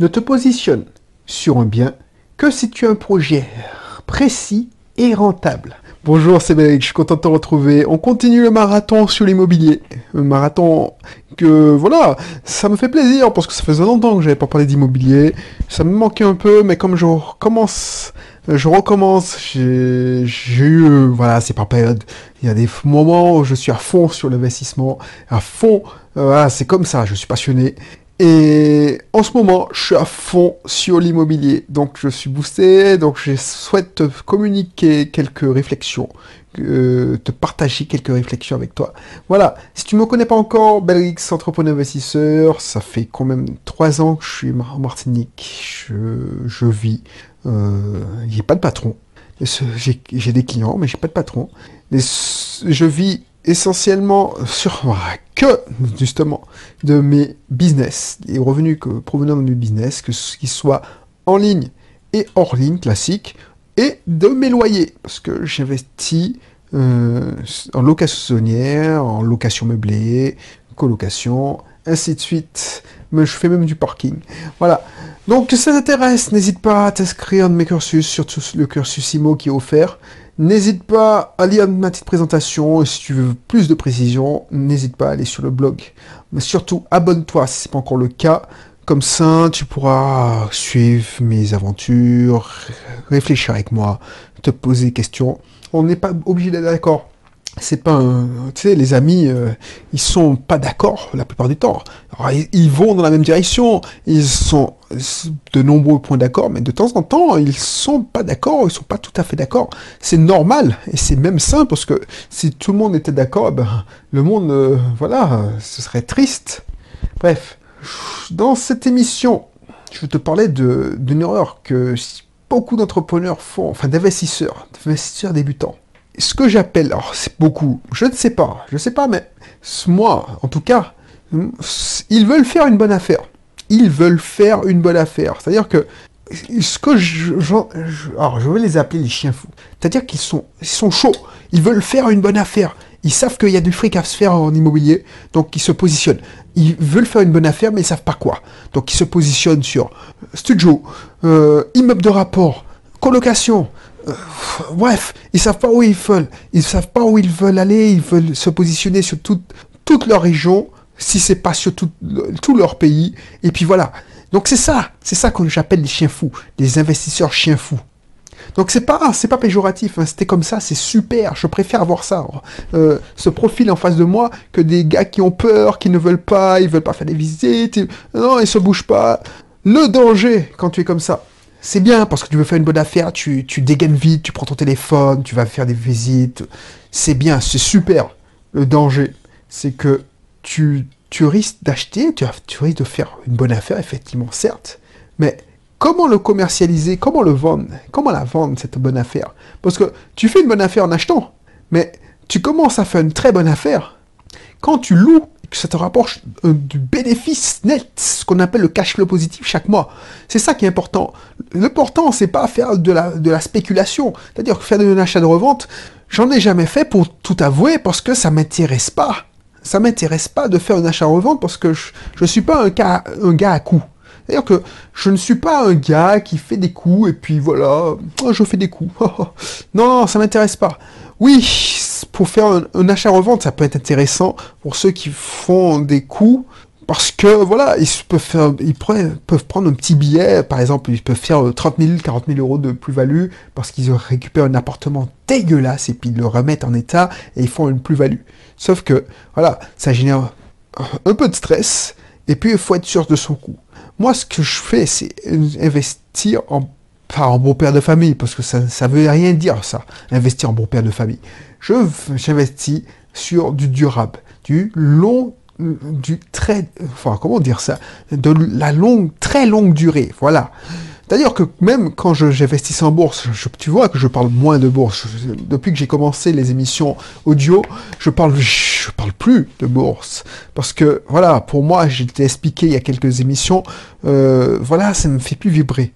ne te positionne sur un bien que si tu as un projet précis et rentable. Bonjour, c'est Bénédicte, je suis content de te retrouver. On continue le marathon sur l'immobilier. Un marathon que, voilà, ça me fait plaisir parce que ça faisait longtemps que j'avais pas parlé d'immobilier. Ça me manquait un peu, mais comme je recommence, je recommence, j'ai eu, voilà, c'est par période. Il y a des moments où je suis à fond sur l'investissement, à fond, euh, c'est comme ça, je suis passionné. Et en ce moment, je suis à fond sur l'immobilier. Donc je suis boosté, donc je souhaite te communiquer quelques réflexions, euh, te partager quelques réflexions avec toi. Voilà, si tu ne me connais pas encore, Belrix, entrepreneur investisseur, ça fait quand même trois ans que je suis en Martinique, je, vis, euh, j'ai pas de patron. J'ai des clients, mais j'ai pas de patron. je vis essentiellement sur que justement de mes business, les revenus que, provenant de mes business, que ce qui soit en ligne et hors ligne classique, et de mes loyers, parce que j'investis euh, en location saisonnière, en location meublée, colocation, ainsi de suite. Mais je fais même du parking. Voilà. Donc, ça t'intéresse, n'hésite pas à t'inscrire dans mes cursus, surtout le cursus IMO qui est offert. N'hésite pas à lire ma petite présentation et si tu veux plus de précision, n'hésite pas à aller sur le blog. Mais surtout, abonne-toi si ce n'est pas encore le cas. Comme ça, tu pourras suivre mes aventures, réfléchir avec moi, te poser des questions. On n'est pas obligé d'être d'accord c'est pas un, tu sais, les amis, euh, ils sont pas d'accord la plupart du temps. ils, vont dans la même direction, ils sont de nombreux points d'accord, mais de temps en temps, ils sont pas d'accord, ils sont pas tout à fait d'accord. C'est normal et c'est même sain parce que si tout le monde était d'accord, ben, le monde, euh, voilà, ce serait triste. Bref, dans cette émission, je te parler d'une erreur que beaucoup d'entrepreneurs font, enfin d'investisseurs, d'investisseurs débutants ce que j'appelle, alors c'est beaucoup, je ne sais pas, je ne sais pas, mais moi, en tout cas, ils veulent faire une bonne affaire. Ils veulent faire une bonne affaire. C'est-à-dire que ce que je, alors je vais les appeler les chiens fous. C'est-à-dire qu'ils sont, ils sont chauds. Ils veulent faire une bonne affaire. Ils savent qu'il y a du fric à se faire en immobilier, donc ils se positionnent. Ils veulent faire une bonne affaire, mais ils savent pas quoi. Donc ils se positionnent sur studio, euh, immeuble de rapport, colocation, euh, bref, ils savent pas où ils veulent. Ils savent pas où ils veulent aller. Ils veulent se positionner sur toute, toute leur région, si c'est pas sur tout, leur pays. Et puis voilà. Donc c'est ça, c'est ça que j'appelle les chiens fous, les investisseurs chiens fous. Donc c'est pas, c'est pas péjoratif. Hein. C'était comme ça, c'est super. Je préfère avoir ça, euh, ce profil en face de moi, que des gars qui ont peur, qui ne veulent pas, ils veulent pas faire des visites. Non, ils se bougent pas. Le danger quand tu es comme ça, c'est bien parce que tu veux faire une bonne affaire, tu, dégaines vite, tu prends ton téléphone, tu vas faire des visites. C'est bien, c'est super. Le danger, c'est que tu, risques d'acheter, tu, risques de faire une bonne affaire, effectivement, certes, mais comment le commercialiser, comment le vendre, comment la vendre, cette bonne affaire? Parce que tu fais une bonne affaire en achetant, mais tu commences à faire une très bonne affaire quand tu loues ça te rapporte euh, du bénéfice net, ce qu'on appelle le cash flow positif chaque mois. C'est ça qui est important. L'important, c'est pas faire de la, spéculation. C'est-à-dire faire de achat de revente, j'en ai jamais fait pour tout avouer parce que ça m'intéresse pas. Ça m'intéresse pas de faire un achat-revente parce que je, je suis pas un, cas, un gars à coups. C'est-à-dire que je ne suis pas un gars qui fait des coups et puis voilà, je fais des coups. non, non, ça m'intéresse pas. Oui, pour faire un, achat-revente, ça peut être intéressant pour ceux qui font des coups. Parce que voilà, ils peuvent faire, ils peuvent prendre un petit billet, par exemple, ils peuvent faire 30 000, 40 000 euros de plus-value parce qu'ils récupèrent un appartement dégueulasse et puis ils le remettent en état et ils font une plus-value. Sauf que voilà, ça génère un peu de stress et puis il faut être sûr de son coup. Moi, ce que je fais, c'est investir en pas en bon père de famille, parce que ça ne veut rien dire ça, investir en bon père de famille. Je j'investis sur du durable, du long, du très, enfin comment dire ça, de la longue, très longue durée, voilà. C'est-à-dire que même quand j'investis en bourse, tu vois que je parle moins de bourse. depuis que j'ai commencé les émissions audio, je parle, je parle plus de bourse. Parce que, voilà, pour moi, j'ai expliqué il y a quelques émissions, euh, voilà, ça me fait plus vibrer.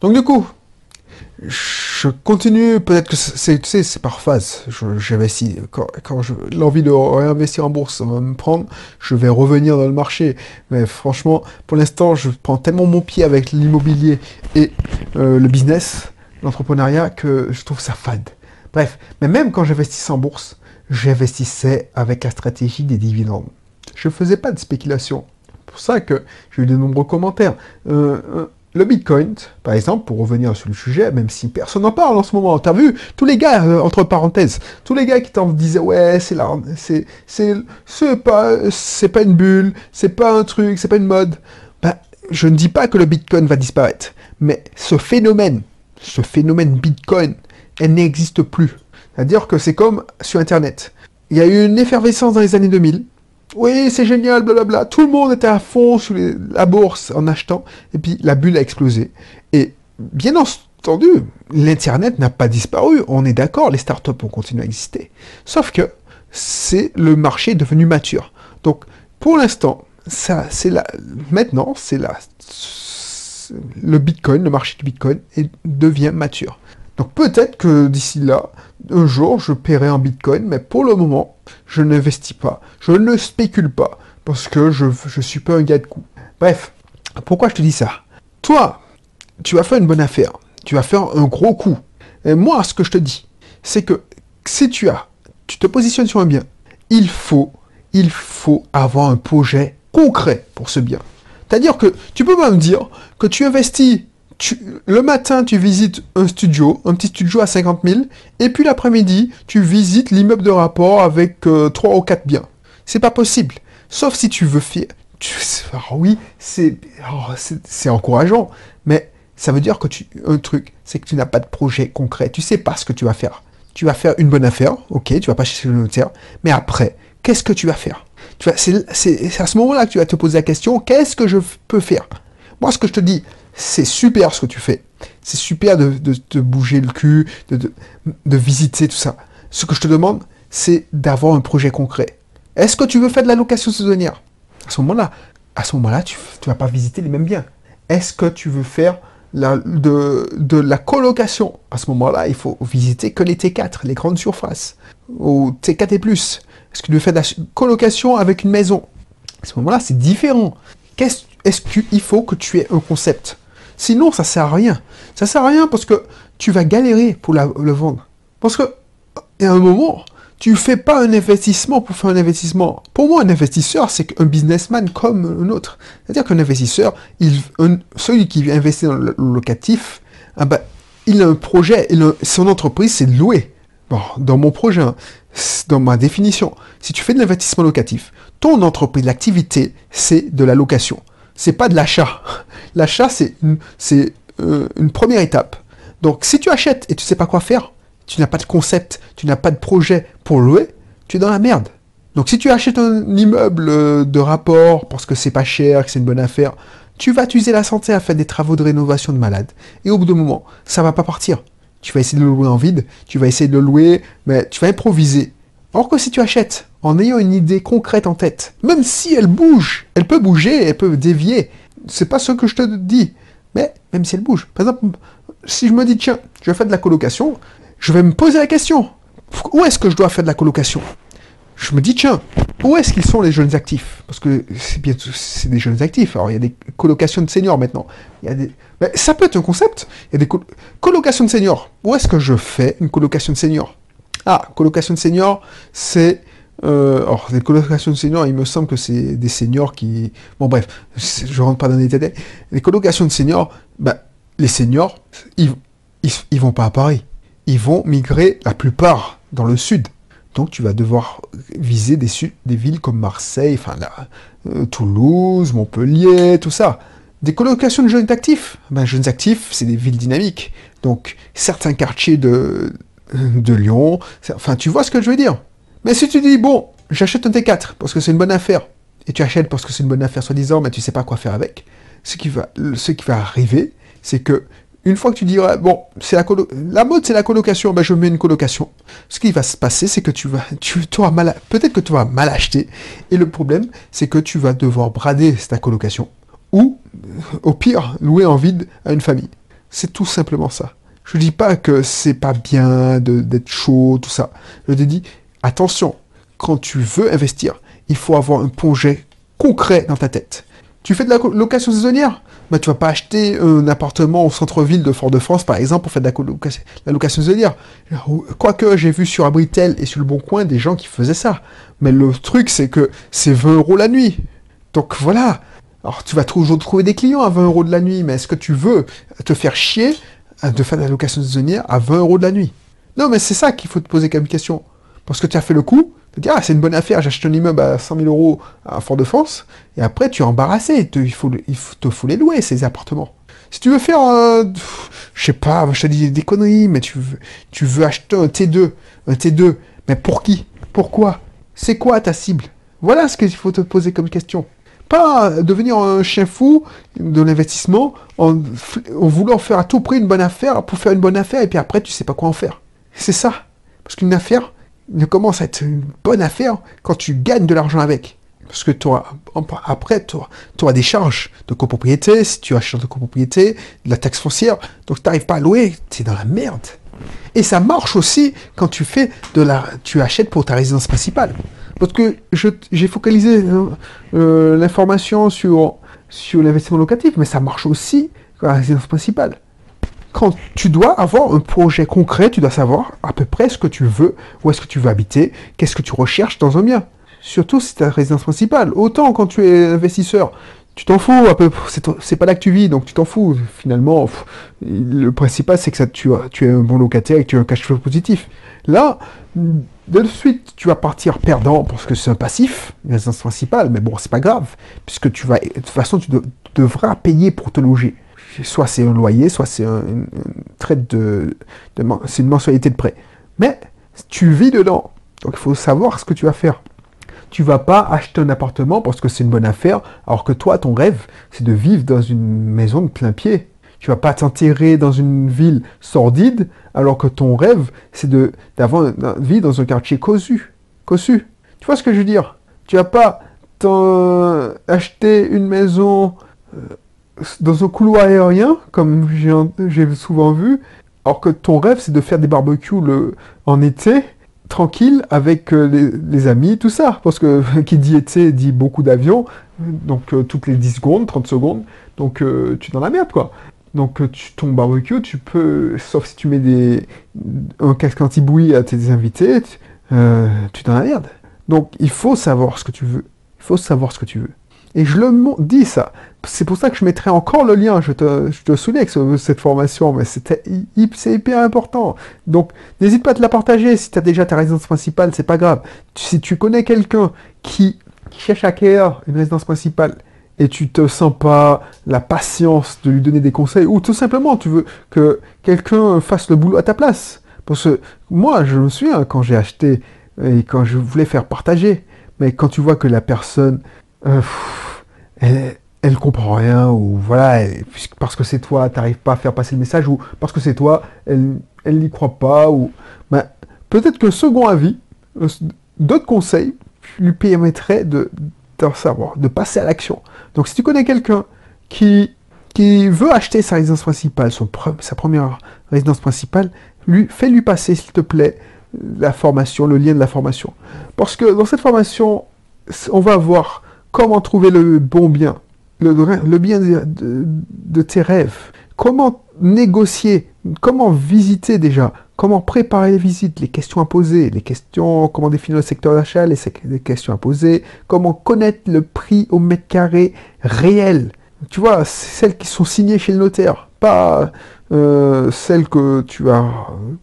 Donc du coup, je continue, peut-être que c'est, tu sais, c'est par phase. J'investis. Quand, quand l'envie de réinvestir en bourse va me prendre, je vais revenir dans le marché. Mais franchement, pour l'instant, je prends tellement mon pied avec l'immobilier et euh, le business, l'entrepreneuriat, que je trouve ça fade. Bref, mais même quand j'investissais en bourse, j'investissais avec la stratégie des dividendes. Je faisais pas de spéculation. C'est pour ça que j'ai eu de nombreux commentaires. Euh, euh, le Bitcoin, par exemple, pour revenir sur le sujet, même si personne n'en parle en ce moment, t'as vu, tous les gars, euh, entre parenthèses, tous les gars qui t'en disaient, ouais, c'est là, c'est, c'est, pas, c'est pas une bulle, c'est pas un truc, c'est pas une mode. Ben, je ne dis pas que le Bitcoin va disparaître, mais ce phénomène, ce phénomène Bitcoin, elle n'existe plus. C'est-à-dire que c'est comme sur Internet. Il y a eu une effervescence dans les années 2000, oui, c'est génial, blablabla. Tout le monde était à fond sur la bourse en achetant, et puis la bulle a explosé. Et bien entendu, l'Internet n'a pas disparu, on est d'accord, les startups ont continué à exister. Sauf que c'est le marché devenu mature. Donc, pour l'instant, ça, c'est la, maintenant, c'est la, le Bitcoin, le marché du Bitcoin devient mature. Donc peut-être que d'ici là, un jour, je paierai en Bitcoin, mais pour le moment, je n'investis pas, je ne spécule pas, parce que je ne suis pas un gars de coup. Bref, pourquoi je te dis ça? Toi, tu vas faire une bonne affaire, tu vas faire un gros coup. Et moi, ce que je te dis, c'est que si tu as, tu te positionnes sur un bien, il faut, il faut avoir un projet concret pour ce bien. C'est-à-dire que tu peux pas me dire que tu investis le matin, tu visites un studio, un petit studio à 50 000, et puis l'après-midi, tu visites l'immeuble de rapport avec euh, trois 3 ou 4 biens. C'est pas possible. Sauf si tu veux faire... oui, oh, c'est encourageant, mais ça veut dire que tu... Un truc, c'est que tu n'as pas de projet concret. Tu sais pas ce que tu vas faire. Tu vas faire une bonne affaire, ok, tu vas pas chercher le notaire, mais après, qu'est-ce que tu vas faire? C'est à ce moment-là que tu vas te poser la question, qu'est-ce que je peux faire? Moi, ce que je te dis, c'est super ce que tu fais. C'est super de, te bouger le cul, de, visiter tout ça. Ce que je te demande, c'est d'avoir un projet concret. Est-ce que tu veux faire de la location saisonnière? À ce moment-là, à ce moment-là, tu ne vas pas visiter les mêmes biens. Est-ce que tu veux faire de, la colocation? À ce moment-là, il faut visiter que les T4, les grandes surfaces, ou T4 et plus. Est-ce que tu veux faire de la colocation avec une maison? À ce moment-là, c'est différent. Est-ce qu'il faut que tu aies un concept? Sinon, ça sert à rien. Ça sert à rien parce que tu vas galérer pour le vendre. Parce que, a un moment, tu fais pas un investissement pour faire un investissement. Pour moi, un investisseur, c'est un businessman comme un autre. C'est-à-dire qu'un investisseur, celui qui investit dans le locatif, ah ben, il a un projet, son entreprise, c'est louer. Dans mon projet, hein, dans ma définition, si tu fais de l'investissement locatif, ton entreprise, l'activité, c'est de la location c'est pas de l'achat. L'achat, c'est une, euh, une première étape. Donc, si tu achètes et tu sais pas quoi faire, tu n'as pas de concept, tu n'as pas de projet pour louer, tu es dans la merde. Donc, si tu achètes un immeuble euh, de rapport parce que c'est pas cher, que c'est une bonne affaire, tu vas utiliser la santé à faire des travaux de rénovation de malade. Et au bout d'un moment, ça va pas partir. Tu vas essayer de le louer en vide, tu vas essayer de le louer, mais tu vas improviser. Or que si tu achètes en ayant une idée concrète en tête, même si elle bouge, elle peut bouger, elle peut dévier, c'est pas ce que je te dis, mais même si elle bouge. Par exemple, si je me dis, tiens, je vais faire de la colocation, je vais me poser la question, où est-ce que je dois faire de la colocation? Je me dis, tiens, où est-ce qu'ils sont les jeunes actifs? Parce que c'est bien, c'est des jeunes actifs. Alors, il y a des colocations de seniors maintenant. Il y ça peut être un concept. Il y a des colocations de seniors. Où est-ce que je fais une colocation de seniors? Ah, colocation de seniors, c'est... Euh, alors, les colocations de seniors, il me semble que c'est des seniors qui... Bon, bref, je rentre pas dans les détails. Les colocations de seniors, bah, les seniors, ils, ils, vont pas à Paris. Ils vont migrer la plupart dans le sud. Donc, tu vas devoir viser des, des villes comme Marseille, enfin, euh, Toulouse, Montpellier, tout ça. Des colocations de jeunes actifs. Ben, jeunes actifs, c'est des villes dynamiques. Donc, certains quartiers de, de Lyon. Enfin, tu vois ce que je veux dire. Mais si tu dis, bon, j'achète un T4 parce que c'est une bonne affaire, et tu achètes parce que c'est une bonne affaire soi-disant, mais tu sais pas quoi faire avec, ce qui va, arriver, c'est que une fois que tu diras, bon, c'est la, la mode, c'est la colocation, ben je mets une colocation. Ce qui va se passer, c'est que tu vas, tu mal, peut-être que tu vas mal acheter. Et le problème, c'est que tu vas devoir brader ta colocation. Ou, au pire, louer en vide à une famille. C'est tout simplement ça. Je dis pas que c'est pas bien d'être chaud, tout ça. Je te dis, attention, quand tu veux investir, il faut avoir un projet concret dans ta tête. Tu fais de la location saisonnière? Bah, Tu vas pas acheter un appartement au centre-ville de Fort-de-France, par exemple, pour faire de la, location saisonnière. Quoique, j'ai vu sur Abritel et sur Le Bon Coin des gens qui faisaient ça. Mais le truc, c'est que c'est 20 euros la nuit. Donc voilà. Alors, tu vas toujours trouver des clients à 20 euros de la nuit, mais est-ce que tu veux te faire chier de faire de la location saisonnière à 20 euros de la nuit Non, mais c'est ça qu'il faut te poser comme question. Parce que tu as fait le coup, tu dis, ah, c'est une bonne affaire, j'achète un immeuble à 100 000 euros à Fort-de-France, et après, tu es embarrassé, il, faut, il te faut les louer, ces appartements. Si tu veux faire, euh, je sais pas, je te dis des conneries, mais tu veux, tu veux acheter un T2, un T2, mais pour qui? Pourquoi? C'est quoi ta cible? Voilà ce qu'il faut te poser comme question. Pas devenir un chien fou de l'investissement en, voulant faire à tout prix une bonne affaire pour faire une bonne affaire et puis après tu sais pas quoi en faire. C'est ça. Parce qu'une affaire ne commence à être une bonne affaire quand tu gagnes de l'argent avec. Parce que auras, après, tu auras, des charges de copropriété, si tu achètes de copropriété, de la taxe foncière, donc tu n'arrives pas à louer, tu es dans la merde. Et ça marche aussi quand tu fais de la, tu achètes pour ta résidence principale. Parce que j'ai focalisé euh, euh, l'information sur, sur l'investissement locatif, mais ça marche aussi pour la résidence principale. Quand tu dois avoir un projet concret, tu dois savoir à peu près ce que tu veux, où est-ce que tu veux habiter, qu'est-ce que tu recherches dans un bien. Surtout si c'est ta résidence principale. Autant quand tu es investisseur, tu t'en fous c'est pas là que tu vis, donc tu t'en fous. Finalement, le principal c'est que tu, tu es un bon locataire et que tu as un cash flow positif. Là, de suite, tu vas partir perdant parce que c'est un passif, une résidence principale, mais bon, c'est pas grave, puisque tu vas, de toute façon, tu devras payer pour te loger. Soit c'est un loyer, soit c'est une, traite de, c'est une mensualité de prêt. Mais tu vis dedans, donc il faut savoir ce que tu vas faire. Tu vas pas acheter un appartement parce que c'est une bonne affaire, alors que toi, ton rêve, c'est de vivre dans une maison de plein pied. Tu vas pas t'enterrer dans une ville sordide, alors que ton rêve, c'est d'avoir une vie dans un quartier cossu. Tu vois ce que je veux dire? Tu vas pas acheter une maison euh, dans un couloir aérien, comme j'ai souvent vu, alors que ton rêve, c'est de faire des barbecues en été, tranquille, avec euh, les, amis, tout ça. Parce que qui dit été dit beaucoup d'avions, donc euh, toutes les 10 secondes, 30 secondes, donc tu es dans la merde, quoi. Donc euh, tu, ton barbecue, tu peux, sauf si tu mets des, un casque anti-bouillie à tes invités, tu, euh, tu merde. Donc il faut savoir ce que tu veux. Il faut savoir ce que tu veux. Et je le dis ça. C'est pour ça que je mettrai encore le lien. Je te, je te souligne avec cette formation, mais c'est hyper important. Donc n'hésite pas à te la partager. Si tu as déjà ta résidence principale, c'est pas grave. Si tu connais quelqu'un qui, qui cherche à acquérir une résidence principale et tu te sens pas la patience de lui donner des conseils, ou tout simplement tu veux que quelqu'un fasse le boulot à ta place. Parce que moi, je me souviens quand j'ai acheté et quand je voulais faire partager, mais quand tu vois que la personne, euh, elle, comprend rien, ou voilà, parce que c'est toi, tu n'arrives pas à faire passer le message, ou parce que c'est toi, elle elle n'y croit pas, ou ben, peut-être que second avis, euh, d'autres conseils lui permettraient de, de passer à l'action. Donc si tu connais quelqu'un qui, qui veut acheter sa résidence principale, son sa première résidence principale, lui, fais-lui passer, s'il te plaît, la formation, le lien de la formation. Parce que dans cette formation, on va voir comment trouver le bon bien, le, bien de, tes rêves, comment négocier, comment visiter déjà, comment préparer les visites, les questions à poser, les questions, comment définir le secteur d'achat, les, questions à poser, comment connaître le prix au mètre carré réel. Tu vois, celles qui sont signées chez le notaire, pas euh, celles que tu as,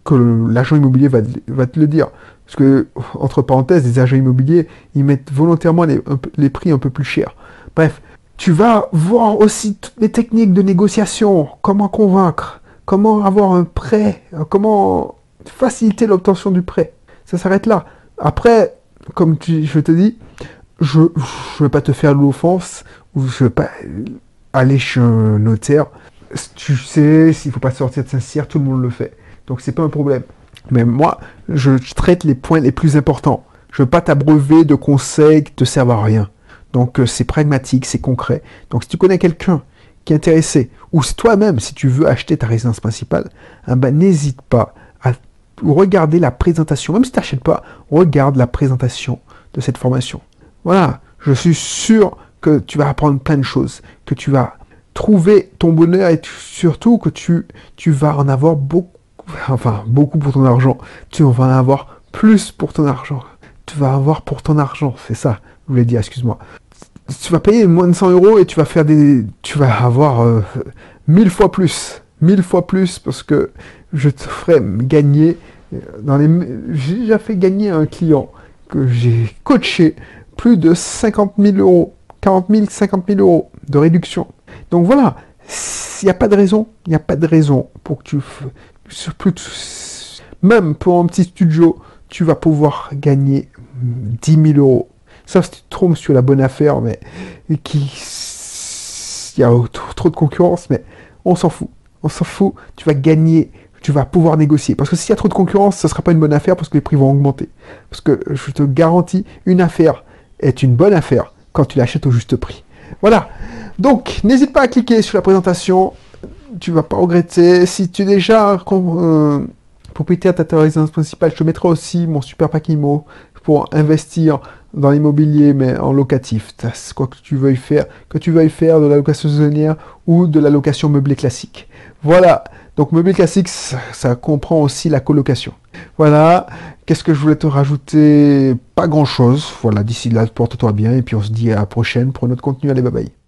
que l'agent immobilier va, te le dire. Parce que, entre parenthèses, les agents immobiliers, ils mettent volontairement les, les prix un peu plus chers. Bref, tu vas voir aussi toutes les techniques de négociation, comment convaincre, comment avoir un prêt, comment faciliter l'obtention du prêt? Ça s'arrête là. Après, comme je te dis, je ne vais pas te faire l'offense, ou je ne vais pas aller chez un notaire. Tu sais, s'il ne faut pas sortir de Saint-Cyr, tout le monde le fait. Donc c'est pas un problème. Mais moi, je traite les points les plus importants. Je ne veux pas t'abreuver de conseils qui te servent à rien. Donc euh, c'est pragmatique, c'est concret. Donc si tu connais quelqu'un qui est intéressé, ou toi-même, si tu veux acheter ta résidence principale, eh ben, n'hésite pas à regarder la présentation. Même si tu n'achètes pas, regarde la présentation de cette formation. Voilà, je suis sûr que tu vas apprendre plein de choses, que tu vas trouver ton bonheur et surtout que tu, tu vas en avoir beaucoup, enfin beaucoup pour ton argent. Tu vas en avoir plus pour ton argent. Tu vas avoir pour ton argent, c'est ça, je voulais dire, excuse-moi. Tu vas payer moins de 100 euros et tu vas faire des, tu vas avoir euh, mille fois plus, mille fois plus parce que je te ferai gagner euh, dans les, j'ai déjà fait gagner un client que j'ai coaché plus de 50 000 euros, 40 000, 50 000 euros de réduction. Donc voilà, il n'y a pas de raison, il n'y a pas de raison pour que tu, même pour un petit studio, tu vas pouvoir gagner 10 000 euros. Sauf si tu te trompes sur la bonne affaire, mais qui, il y a trop de concurrence, mais on s'en fout. On s'en fout. Tu vas gagner tu vas pouvoir négocier. Parce que s'il y a trop de concurrence, ce ne sera pas une bonne affaire parce que les prix vont augmenter. Parce que je te garantis, une affaire est une bonne affaire quand tu l'achètes au juste prix. Voilà. Donc, n'hésite pas à cliquer sur la présentation. Tu vas pas regretter. Si tu es déjà euh, propriétaire de ta résidence principale, je te mettrai aussi mon super pack IMO pour investir dans l'immobilier, mais en locatif. Quoi que tu veuilles faire, que tu veuilles faire de la location saisonnière ou de la location meublée classique. Voilà. Donc meublé classique, ça, comprend aussi la colocation. Voilà. Qu'est-ce que je voulais te rajouter? Pas grand-chose. Voilà, d'ici là, porte-toi bien et puis on se dit à la prochaine pour notre contenu. Allez, bye bye.